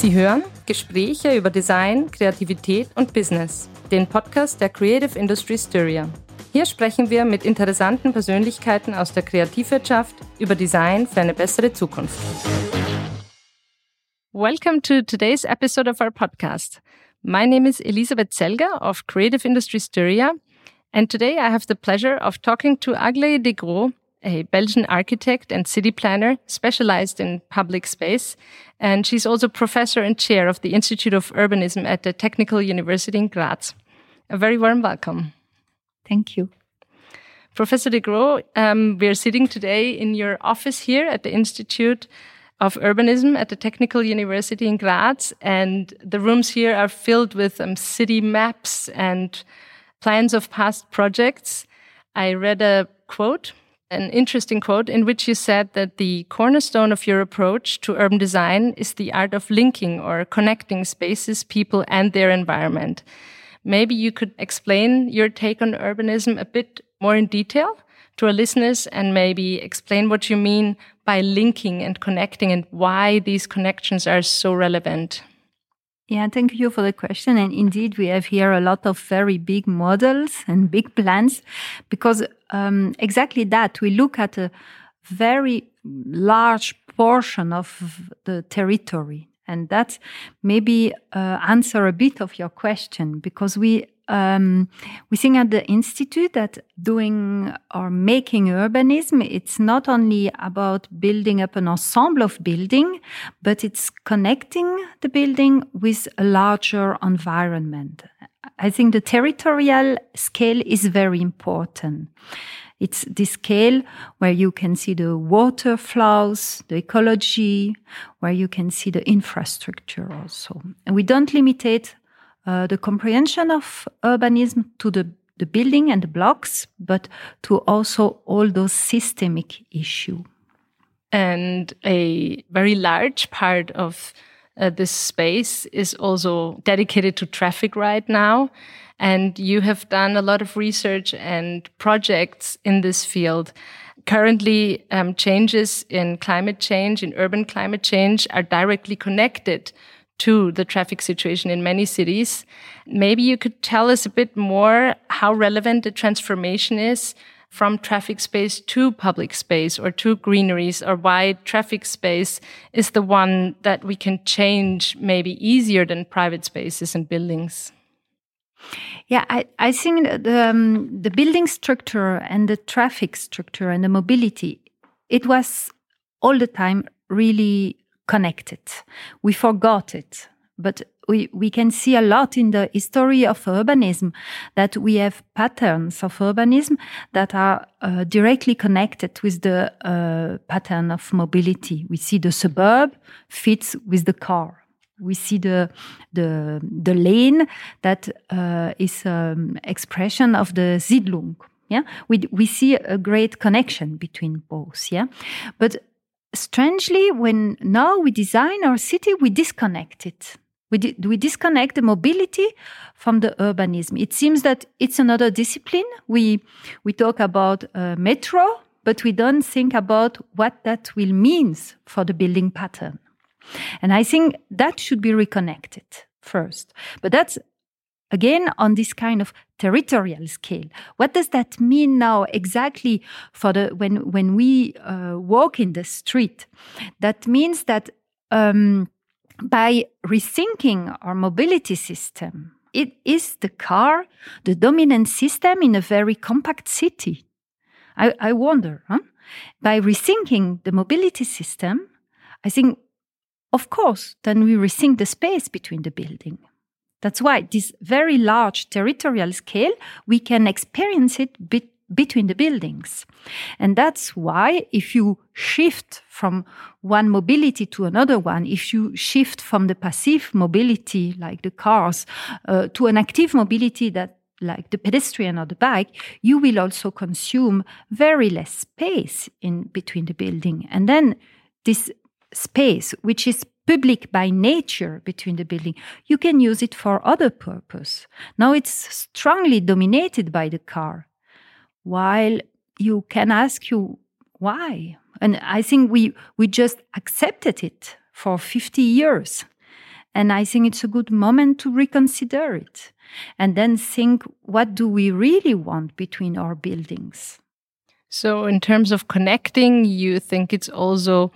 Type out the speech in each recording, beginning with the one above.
Sie hören Gespräche über Design, Kreativität und Business, den Podcast der Creative Industry Styria. Hier sprechen wir mit interessanten Persönlichkeiten aus der Kreativwirtschaft über Design für eine bessere Zukunft. Welcome to today's episode of our podcast. My name is Elisabeth Zelger of Creative Industry Styria, and today I have the pleasure of talking to Aglaé Degros, a Belgian architect and city planner specialized in public space. And she's also professor and chair of the Institute of Urbanism at the Technical University in Graz. A very warm welcome. Thank you. Professor Degros, um, we're sitting today in your office here at the Institute of Urbanism at the Technical University in Graz. And the rooms here are filled with um, city maps and plans of past projects. I read a quote an interesting quote in which you said that the cornerstone of your approach to urban design is the art of linking or connecting spaces, people, and their environment. Maybe you could explain your take on urbanism a bit more in detail to our listeners and maybe explain what you mean by linking and connecting and why these connections are so relevant. Yeah, thank you for the question. And indeed, we have here a lot of very big models and big plans because um, exactly that we look at a very large portion of the territory. And that maybe uh, answer a bit of your question because we um, we think at the institute that doing or making urbanism, it's not only about building up an ensemble of building, but it's connecting the building with a larger environment. I think the territorial scale is very important. It's the scale where you can see the water flows, the ecology, where you can see the infrastructure also. And we don't limit it uh, the comprehension of urbanism to the, the building and the blocks, but to also all those systemic issues. And a very large part of uh, this space is also dedicated to traffic right now. And you have done a lot of research and projects in this field. Currently, um, changes in climate change, in urban climate change, are directly connected to the traffic situation in many cities. Maybe you could tell us a bit more how relevant the transformation is from traffic space to public space or to greeneries or why traffic space is the one that we can change maybe easier than private spaces and buildings. Yeah, I, I think the, um, the building structure and the traffic structure and the mobility, it was all the time really connected. We forgot it, but we, we can see a lot in the history of urbanism that we have patterns of urbanism that are uh, directly connected with the uh, pattern of mobility. We see the suburb fits with the car. We see the the the lane that uh, is um, expression of the Siedlung. Yeah, we we see a great connection between both. Yeah, but strangely, when now we design our city, we disconnect it. We, di we disconnect the mobility from the urbanism. It seems that it's another discipline. We, we talk about uh, metro, but we don't think about what that will mean for the building pattern. And I think that should be reconnected first. But that's again on this kind of territorial scale. What does that mean now exactly for the when when we uh, walk in the street? That means that um, by rethinking our mobility system it is the car the dominant system in a very compact city. I, I wonder huh? by rethinking the mobility system i think of course then we rethink the space between the building that's why this very large territorial scale, we can experience it between the buildings. And that's why if you shift from one mobility to another one, if you shift from the passive mobility, like the cars, uh, to an active mobility that like the pedestrian or the bike, you will also consume very less space in between the building. And then this space, which is public by nature between the building, you can use it for other purpose. Now it's strongly dominated by the car, while you can ask you why. And I think we, we just accepted it for 50 years. And I think it's a good moment to reconsider it and then think what do we really want between our buildings? So, in terms of connecting, you think it's also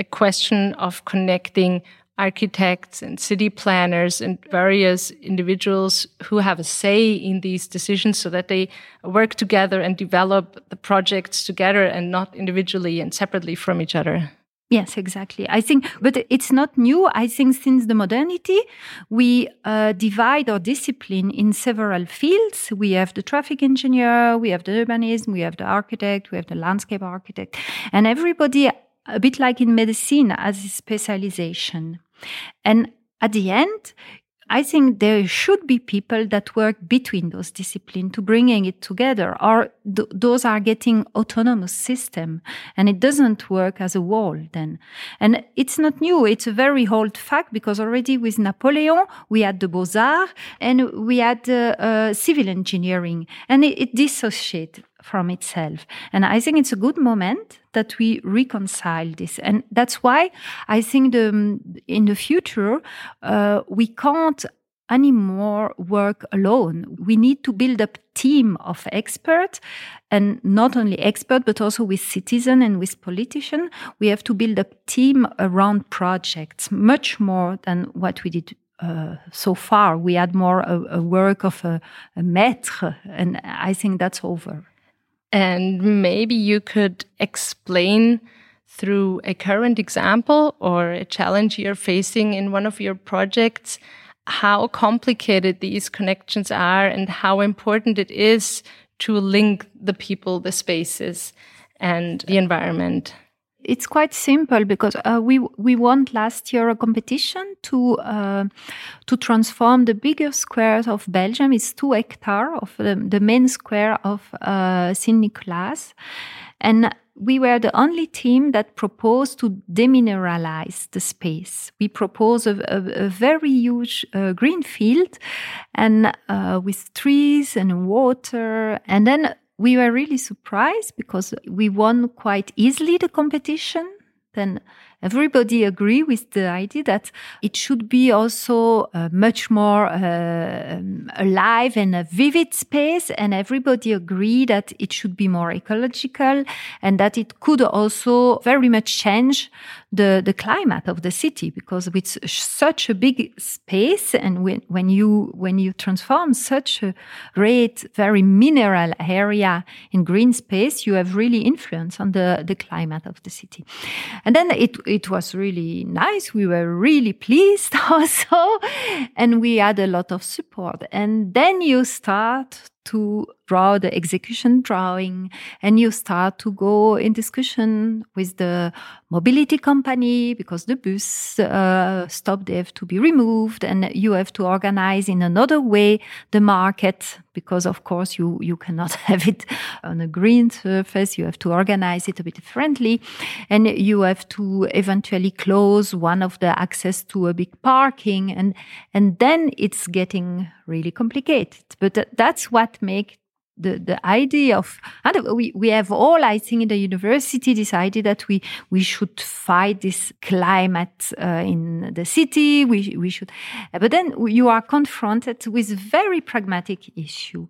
a question of connecting architects and city planners and various individuals who have a say in these decisions so that they work together and develop the projects together and not individually and separately from each other. Yes, exactly. I think, but it's not new. I think since the modernity, we uh, divide our discipline in several fields. We have the traffic engineer, we have the urbanism, we have the architect, we have the landscape architect, and everybody, a bit like in medicine, as a specialization. And at the end, I think there should be people that work between those disciplines to bringing it together, or th- those are getting autonomous system, and it doesn't work as a wall then. And it's not new; it's a very old fact because already with Napoleon we had the Beaux Arts and we had uh, uh, civil engineering, and it, it dissociated from itself. And I think it's a good moment that we reconcile this. And that's why I think the, in the future, uh, we can't anymore work alone. We need to build up team of experts and not only expert, but also with citizen and with politician. We have to build up team around projects much more than what we did uh, so far. We had more a, a work of a, a maître, and I think that's over. And maybe you could explain through a current example or a challenge you're facing in one of your projects how complicated these connections are and how important it is to link the people, the spaces, and the environment. It's quite simple because uh, we we won last year a competition to uh, to transform the bigger squares of Belgium. It's two hectares of the, the, main square of uh, Saint Nicholas, and we were the only team that proposed to demineralize the space. We proposed a, a, a very huge uh, green field and uh, with trees and water. And then we were really surprised because we won quite easily the competition. Then everybody agree with the idea that it should be also uh, much more uh, um, alive and a vivid space and everybody agree that it should be more ecological and that it could also very much change the, the climate of the city because with such a big space and when, when you when you transform such a great very mineral area in green space you have really influence on the, the climate of the city. And then it it was really nice. We were really pleased also. And we had a lot of support. And then you start to draw the execution drawing and you start to go in discussion with the mobility company because the bus uh, stop they have to be removed and you have to organize in another way the market because of course you you cannot have it on a green surface. You have to organize it a bit differently. And you have to eventually close one of the access to a big parking. And and then it's getting really complicated. But that's what makes the, the idea of and we, we have all I think in the university decided that we we should fight this climate uh, in the city. We we should but then you are confronted with very pragmatic issue.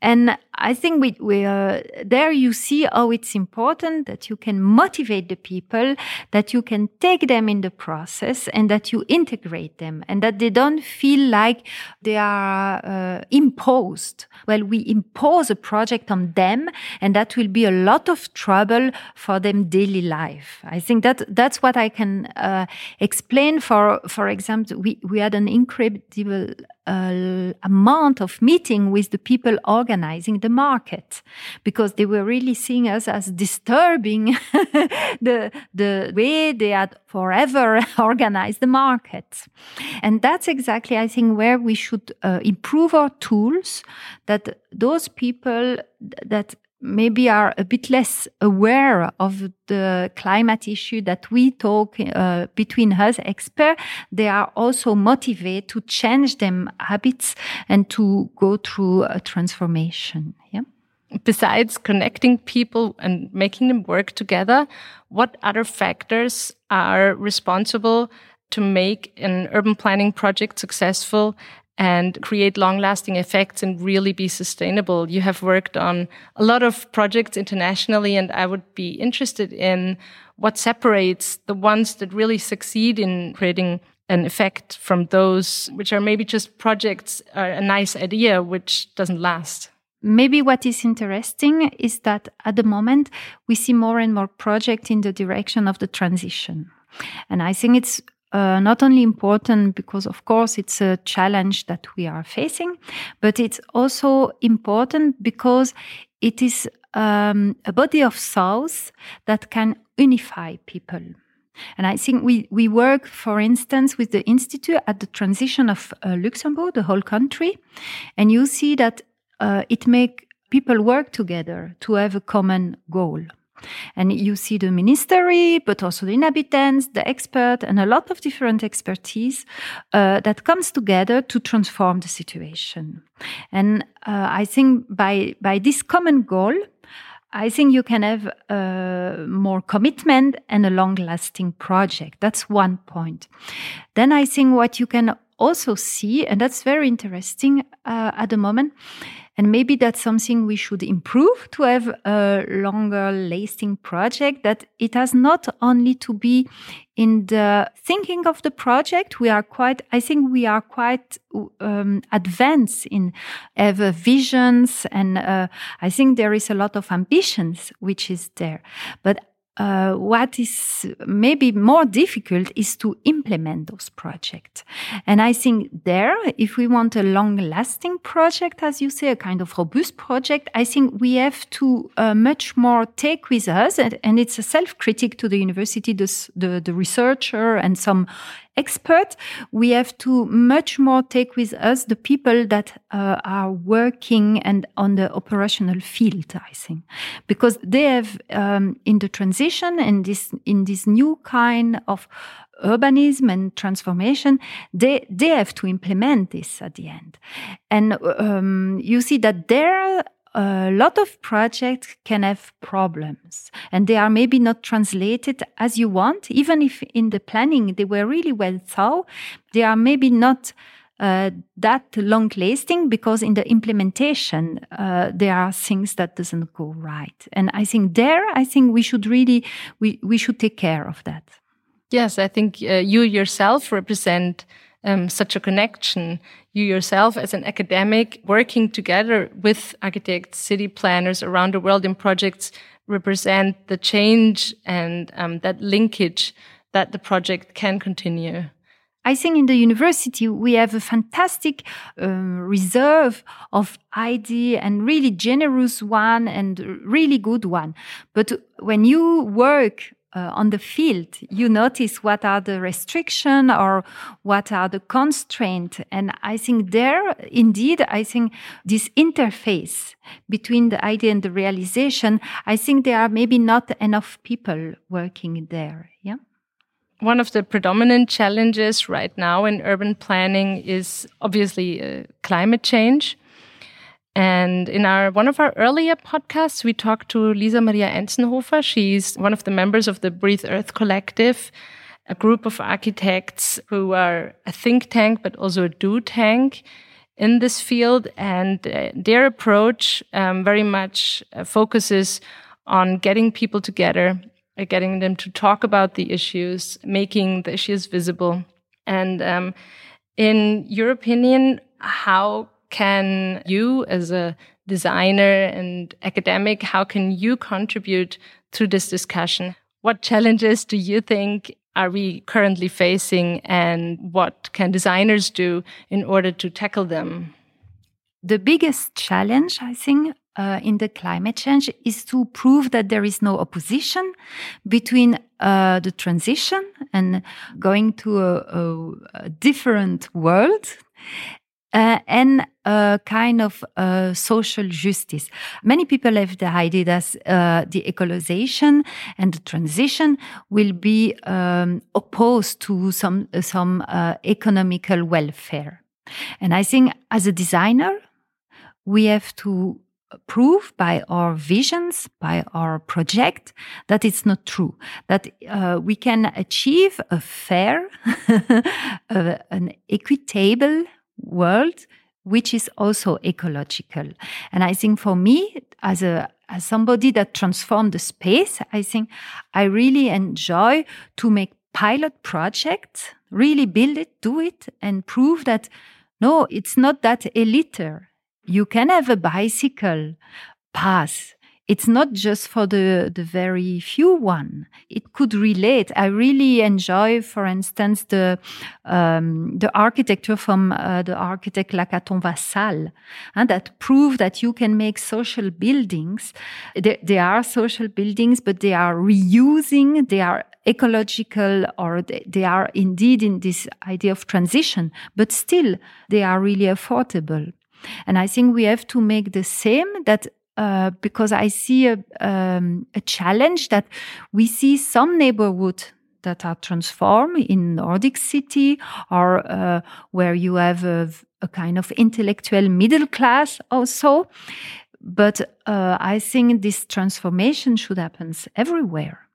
And I think we, we uh, there you see how it's important that you can motivate the people that you can take them in the process and that you integrate them and that they don't feel like they are uh, imposed. Well we impose impose a project on them and that will be a lot of trouble for them daily life. I think that that's what i can uh, explain. For for example we we had an incredible uh, amount of meeting with the people organizing the market because they were really seeing us as disturbing the the way they had forever organized the market. And that's exactly i think where we should uh, improve our tools that those people that maybe are a bit less aware of the climate issue that we talk uh, between us experts, they are also motivated to change them habits and to go through a transformation. Yeah. Besides connecting people and making them work together, what other factors are responsible to make an urban planning project successful and create long lasting effects and really be sustainable. You have worked on a lot of projects internationally, and I would be interested in what separates the ones that really succeed in creating an effect from those which are maybe just projects, uh, a nice idea which doesn't last. Maybe what is interesting is that at the moment we see more and more projects in the direction of the transition. And I think it's uh, not only important because, of course, it's a challenge that we are facing, but it's also important because it is um, a body of thoughts that can unify people. And I think we, we work, for instance, with the Institute at the transition of uh, Luxembourg, the whole country. And you see that uh, it makes people work together to have a common goal. And you see the ministry, but also the inhabitants, the expert, and a lot of different expertise uh, that comes together to transform the situation. And uh, I think by by this common goal, I think you can have uh, more commitment and a long-lasting project. That's one point. Then I think what you can also see, and that's very interesting uh, at the moment, and maybe that's something we should improve to have a longer lasting project that it has not only to be in the thinking of the project. We are quite, I think we are quite um, advanced in have visions and uh, I think there is a lot of ambitions which is there. But uh, what is maybe more difficult is to implement those projects. And I think there, if we want a long lasting project, as you say, a kind of robust project, I think we have to uh, much more take with us, and, and it's a self critic to the university, the, the, the researcher and some expert, we have to much more take with us the people that uh, are working and on the operational field, I think, because they have um, in the transition and this in this new kind of urbanism and transformation, they they have to implement this at the end, and um, you see that there a lot of projects can have problems and they are maybe not translated as you want. Even if in the planning they were really well thought, they are maybe not uh, that long lasting because in the implementation uh, there are things that doesn't go right and i think there i think we should really we, we should take care of that yes i think uh, you yourself represent um, such a connection. You yourself, as an academic, working together with architects, city planners around the world in projects, represent the change and um, that linkage that the project can continue. I think in the university we have a fantastic um, reserve of idea and really generous one and really good one. But when you work uh, on the field, you notice what are the restriction or what are the constraint. And I think there, indeed, I think this interface between the idea and the realization, I think there are maybe not enough people working there. Yeah. One of the predominant challenges right now in urban planning is obviously uh, climate change. And in our one of our earlier podcasts, we talked to Lisa Maria Enzenhofer. She's one of the members of the Breathe Earth Collective, a group of architects who are a think tank, but also a do tank in this field. And uh, their approach um, very much uh, focuses on getting people together, uh, getting them to talk about the issues, making the issues visible. And um, in your opinion, how can you as a designer and academic, how can you contribute to this discussion? What challenges do you think are we currently facing and what can designers do in order to tackle them? The biggest challenge, I think, uh, in the climate change is to prove that there is no opposition between uh, the transition and going to a, a, a different world uh, and a kind of uh, social justice. Many people have the idea that uh, the ecologization and the transition will be um, opposed to some some uh, economical welfare. And I think as a designer, we have to prove by our visions, by our project, that it's not true. That uh, we can achieve a fair, an equitable world, which is also ecological. And I think for me, as a as somebody that transformed the space, I think I really enjoy to make pilot projects, really build it, do it, and prove that no, it's not that elite you can have a bicycle path. It's not just for the, the very few one. It could relate. I really enjoy, for instance, the um, the architecture from uh, the architect Lacaton Vassal, and that prove that you can make social buildings. They, they are social buildings, but they are reusing. They are ecological or they are indeed in this idea of transition, but still they are really affordable. And I think we have to make the same that uh, because I see a, um, a challenge that we see some neighborhood that are transformed in Nordic city or uh, where you have a, a, kind of intellectual middle class also. But uh, I think this transformation should happen everywhere.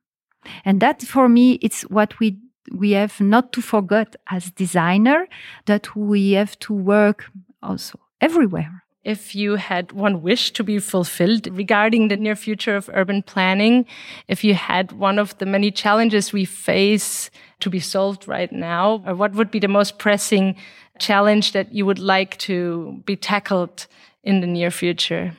And that for me, it's what we we have not to forget as designer that we have to work also everywhere. If you had one wish to be fulfilled regarding the near future of urban planning, if you had one of the many challenges we face to be solved right now, or what would be the most pressing challenge that you would like to be tackled in the near future?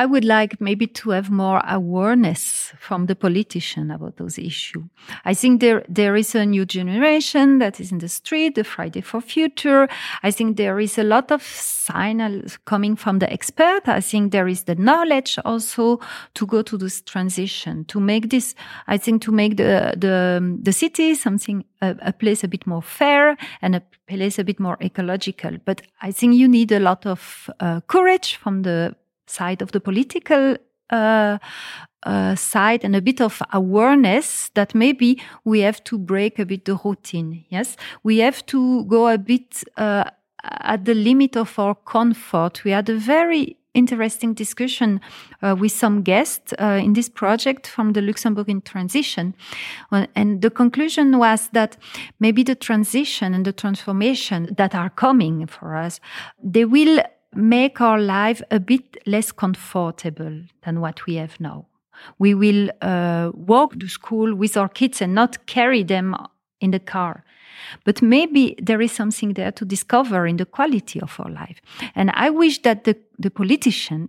I would like maybe to have more awareness from the politician about those issues. I think there there is a new generation that is in the street, the Friday for Future. I think there is a lot of signals coming from the expert. I think there is the knowledge also to go to this transition, to make this, I think to make the the, the city something a, a place a bit more fair and a place a bit more ecological. But I think you need a lot of uh, courage from the side of the political uh, uh, side and a bit of awareness that maybe we have to break a bit the routine. Yes, we have to go a bit uh, at the limit of our comfort. We had a very interesting discussion uh, with some guests uh, in this project from the Luxembourg in transition. And the conclusion was that maybe the transition and the transformation that are coming for us, they will make our life a bit less comfortable than what we have now. We will uh, walk to school with our kids and not carry them in the car. But maybe there is something there to discover in the quality of our life. And I wish that the, the politician,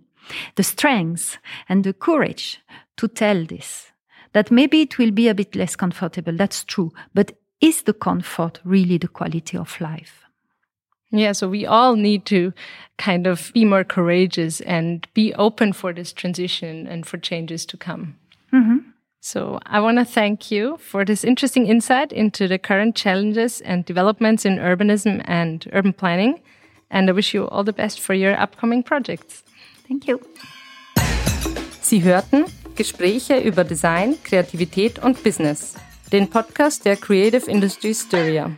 the strength and the courage to tell this, that maybe it will be a bit less comfortable. That's true. But is the comfort really the quality of life? Yeah, so we all need to kind of be more courageous and be open for this transition and for changes to come. Mm -hmm. So I want to thank you for this interesting insight into the current challenges and developments in urbanism and urban planning. And I wish you all the best for your upcoming projects. Thank you. Sie hörten Gespräche über Design, Kreativität und Business, den Podcast der Creative Industry Styria.